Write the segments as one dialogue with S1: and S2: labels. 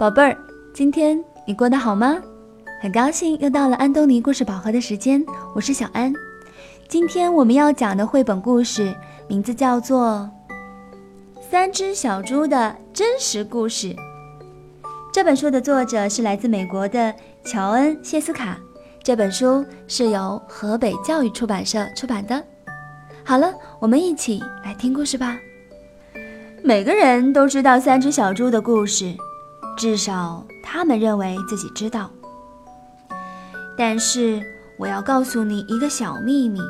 S1: 宝贝儿，今天你过得好吗？很高兴又到了安东尼故事宝盒的时间，我是小安。今天我们要讲的绘本故事名字叫做《三只小猪的真实故事》。这本书的作者是来自美国的乔恩·谢斯卡，这本书是由河北教育出版社出版的。好了，我们一起来听故事吧。每个人都知道三只小猪的故事，至少他们认为自己知道。但是我要告诉你一个小秘密：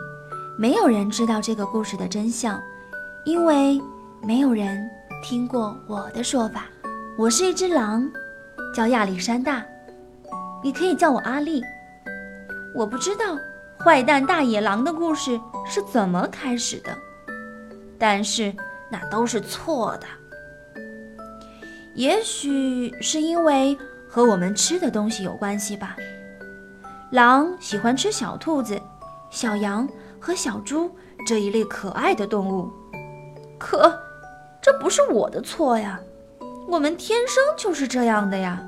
S1: 没有人知道这个故事的真相，因为没有人听过我的说法。我是一只狼，叫亚历山大，你可以叫我阿力。我不知道坏蛋大野狼的故事是怎么开始的，但是。那都是错的。也许是因为和我们吃的东西有关系吧。狼喜欢吃小兔子、小羊和小猪这一类可爱的动物。可这不是我的错呀，我们天生就是这样的呀。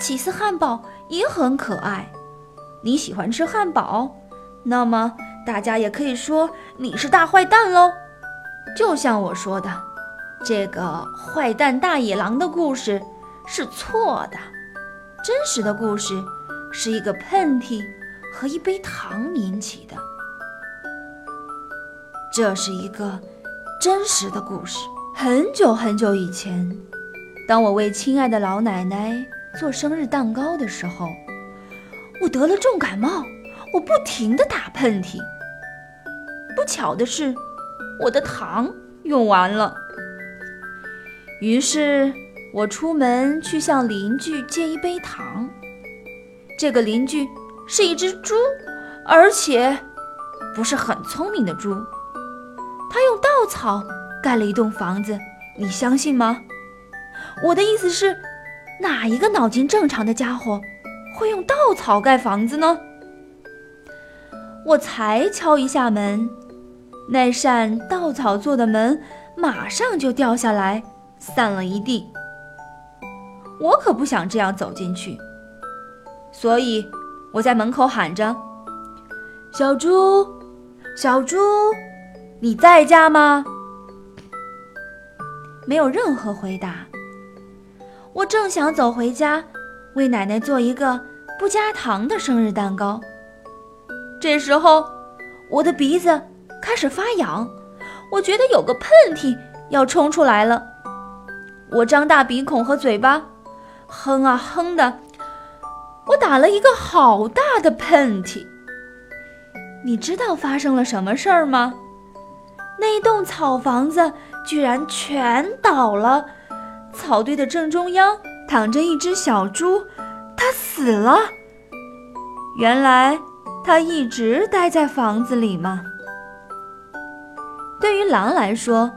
S1: 起司汉堡也很可爱。你喜欢吃汉堡，那么大家也可以说你是大坏蛋喽。就像我说的，这个坏蛋大野狼的故事是错的。真实的故事是一个喷嚏和一杯糖引起的。这是一个真实的故事。很久很久以前，当我为亲爱的老奶奶做生日蛋糕的时候，我得了重感冒，我不停地打喷嚏。不巧的是。我的糖用完了，于是我出门去向邻居借一杯糖。这个邻居是一只猪，而且不是很聪明的猪。他用稻草盖了一栋房子，你相信吗？我的意思是，哪一个脑筋正常的家伙会用稻草盖房子呢？我才敲一下门。那扇稻草做的门马上就掉下来，散了一地。我可不想这样走进去，所以我在门口喊着：“小猪，小猪，你在家吗？”没有任何回答。我正想走回家，为奶奶做一个不加糖的生日蛋糕。这时候，我的鼻子。开始发痒，我觉得有个喷嚏要冲出来了。我张大鼻孔和嘴巴，哼啊哼的，我打了一个好大的喷嚏。你知道发生了什么事儿吗？那栋草房子居然全倒了，草堆的正中央躺着一只小猪，它死了。原来它一直待在房子里吗？对于狼来说，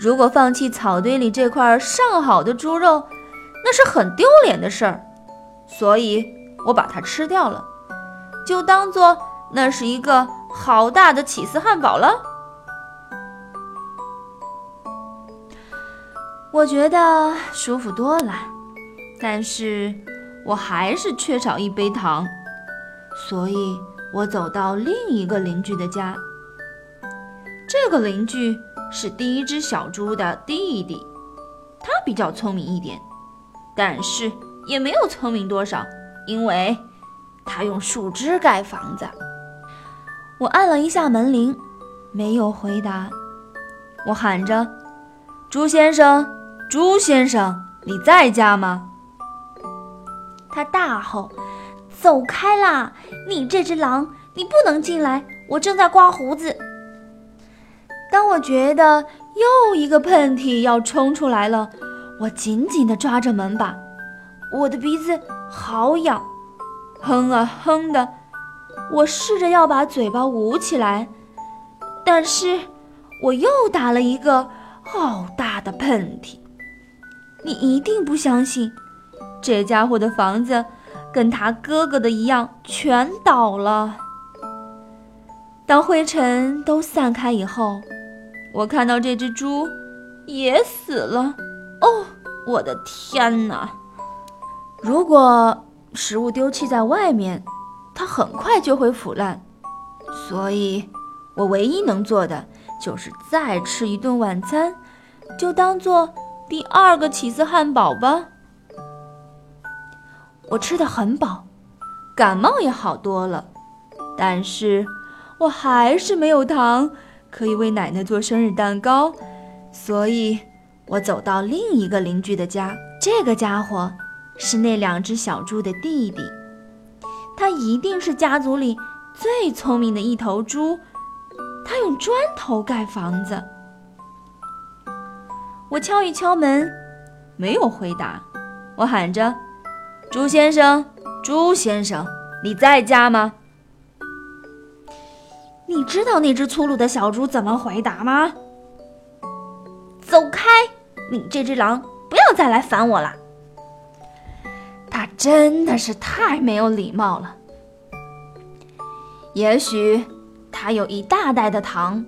S1: 如果放弃草堆里这块上好的猪肉，那是很丢脸的事儿。所以我把它吃掉了，就当做那是一个好大的起司汉堡了。我觉得舒服多了，但是我还是缺少一杯糖，所以我走到另一个邻居的家。这个邻居是第一只小猪的弟弟，他比较聪明一点，但是也没有聪明多少，因为他用树枝盖房子。我按了一下门铃，没有回答。我喊着：“猪先生，猪先生，你在家吗？”他大吼：“走开啦！你这只狼，你不能进来！我正在刮胡子。”当我觉得又一个喷嚏要冲出来了，我紧紧地抓着门把，我的鼻子好痒，哼啊哼的。我试着要把嘴巴捂起来，但是我又打了一个好大的喷嚏。你一定不相信，这家伙的房子跟他哥哥的一样，全倒了。当灰尘都散开以后。我看到这只猪也死了，哦，我的天哪！如果食物丢弃在外面，它很快就会腐烂。所以，我唯一能做的就是再吃一顿晚餐，就当做第二个起司汉堡吧。我吃的很饱，感冒也好多了，但是我还是没有糖可以为奶奶做生日蛋糕，所以我走到另一个邻居的家。这个家伙是那两只小猪的弟弟，他一定是家族里最聪明的一头猪。他用砖头盖房子。我敲一敲门，没有回答。我喊着。猪先生，猪先生，你在家吗？你知道那只粗鲁的小猪怎么回答吗？走开！你这只狼，不要再来烦我了。他真的是太没有礼貌了。也许他有一大袋的糖，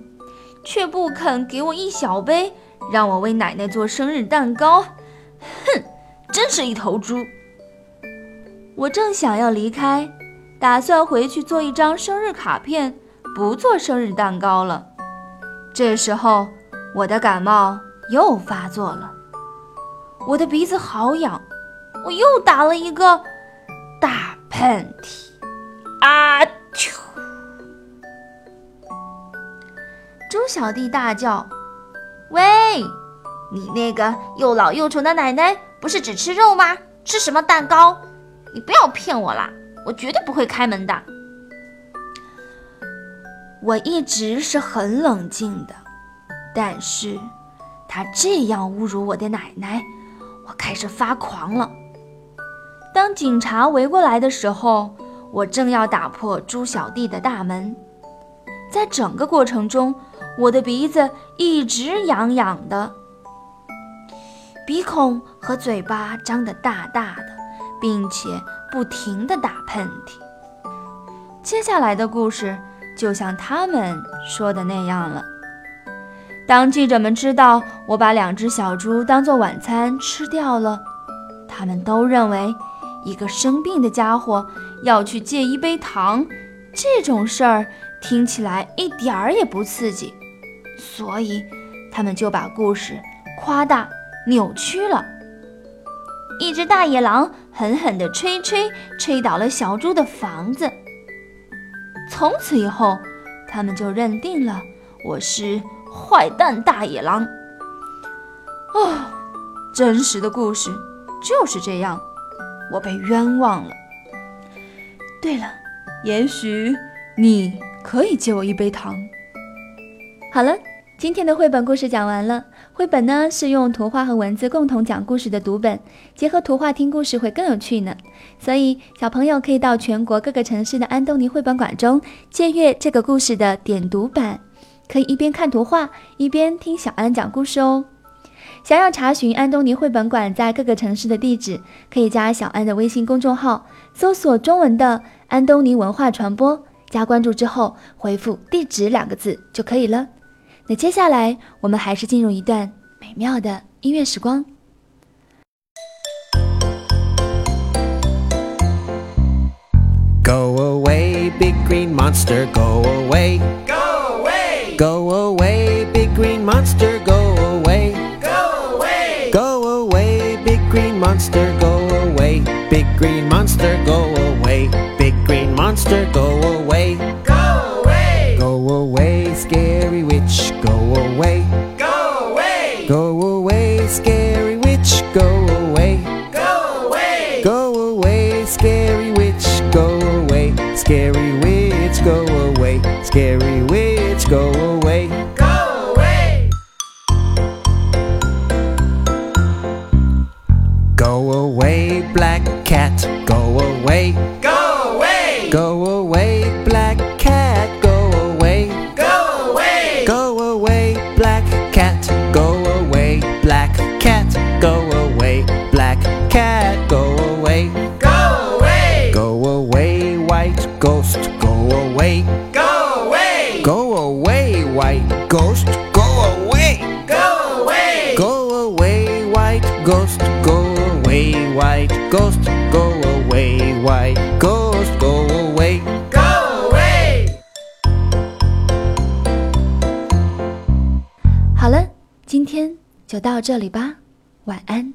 S1: 却不肯给我一小杯，让我为奶奶做生日蛋糕。哼，真是一头猪。我正想要离开，打算回去做一张生日卡片，不做生日蛋糕了。这时候，我的感冒又发作了，我的鼻子好痒，我又打了一个大喷嚏。啊！啾！猪小弟大叫：“喂，你那个又老又丑的奶奶，不是只吃肉吗？吃什么蛋糕？”你不要骗我啦！我绝对不会开门的。我一直是很冷静的，但是他这样侮辱我的奶奶，我开始发狂了。当警察围过来的时候，我正要打破猪小弟的大门。在整个过程中，我的鼻子一直痒痒的，鼻孔和嘴巴张得大大的。并且不停地打喷嚏。接下来的故事就像他们说的那样了。当记者们知道我把两只小猪当做晚餐吃掉了，他们都认为一个生病的家伙要去借一杯糖，这种事儿听起来一点儿也不刺激，所以他们就把故事夸大扭曲了。一只大野狼狠狠地吹吹吹倒了小猪的房子。从此以后，他们就认定了我是坏蛋大野狼。哦，真实的故事就是这样，我被冤枉了。对了，也许你可以借我一杯糖。好了，今天的绘本故事讲完了。绘本呢是用图画和文字共同讲故事的读本，结合图画听故事会更有趣呢。所以小朋友可以到全国各个城市的安东尼绘本馆中借阅这个故事的点读版，可以一边看图画一边听小安讲故事哦。想要查询安东尼绘本馆在各个城市的地址，可以加小安的微信公众号，搜索中文的安东尼文化传播，加关注之后回复地址两个字就可以了。那接下来，我们还是进入一段美妙的音乐时光。Go away, big green monster, go away. Go away. Go away, big green monster, go away. Go away. Go away, big green monster, go away. Big green monster, go away. Big green monster, go away. Scary witch. Go away. Scary witch. White ghost. Go away,
S2: white ghost, go away, white ghost, go away.
S3: Go away!
S1: 好了，今天就到这里吧，晚安。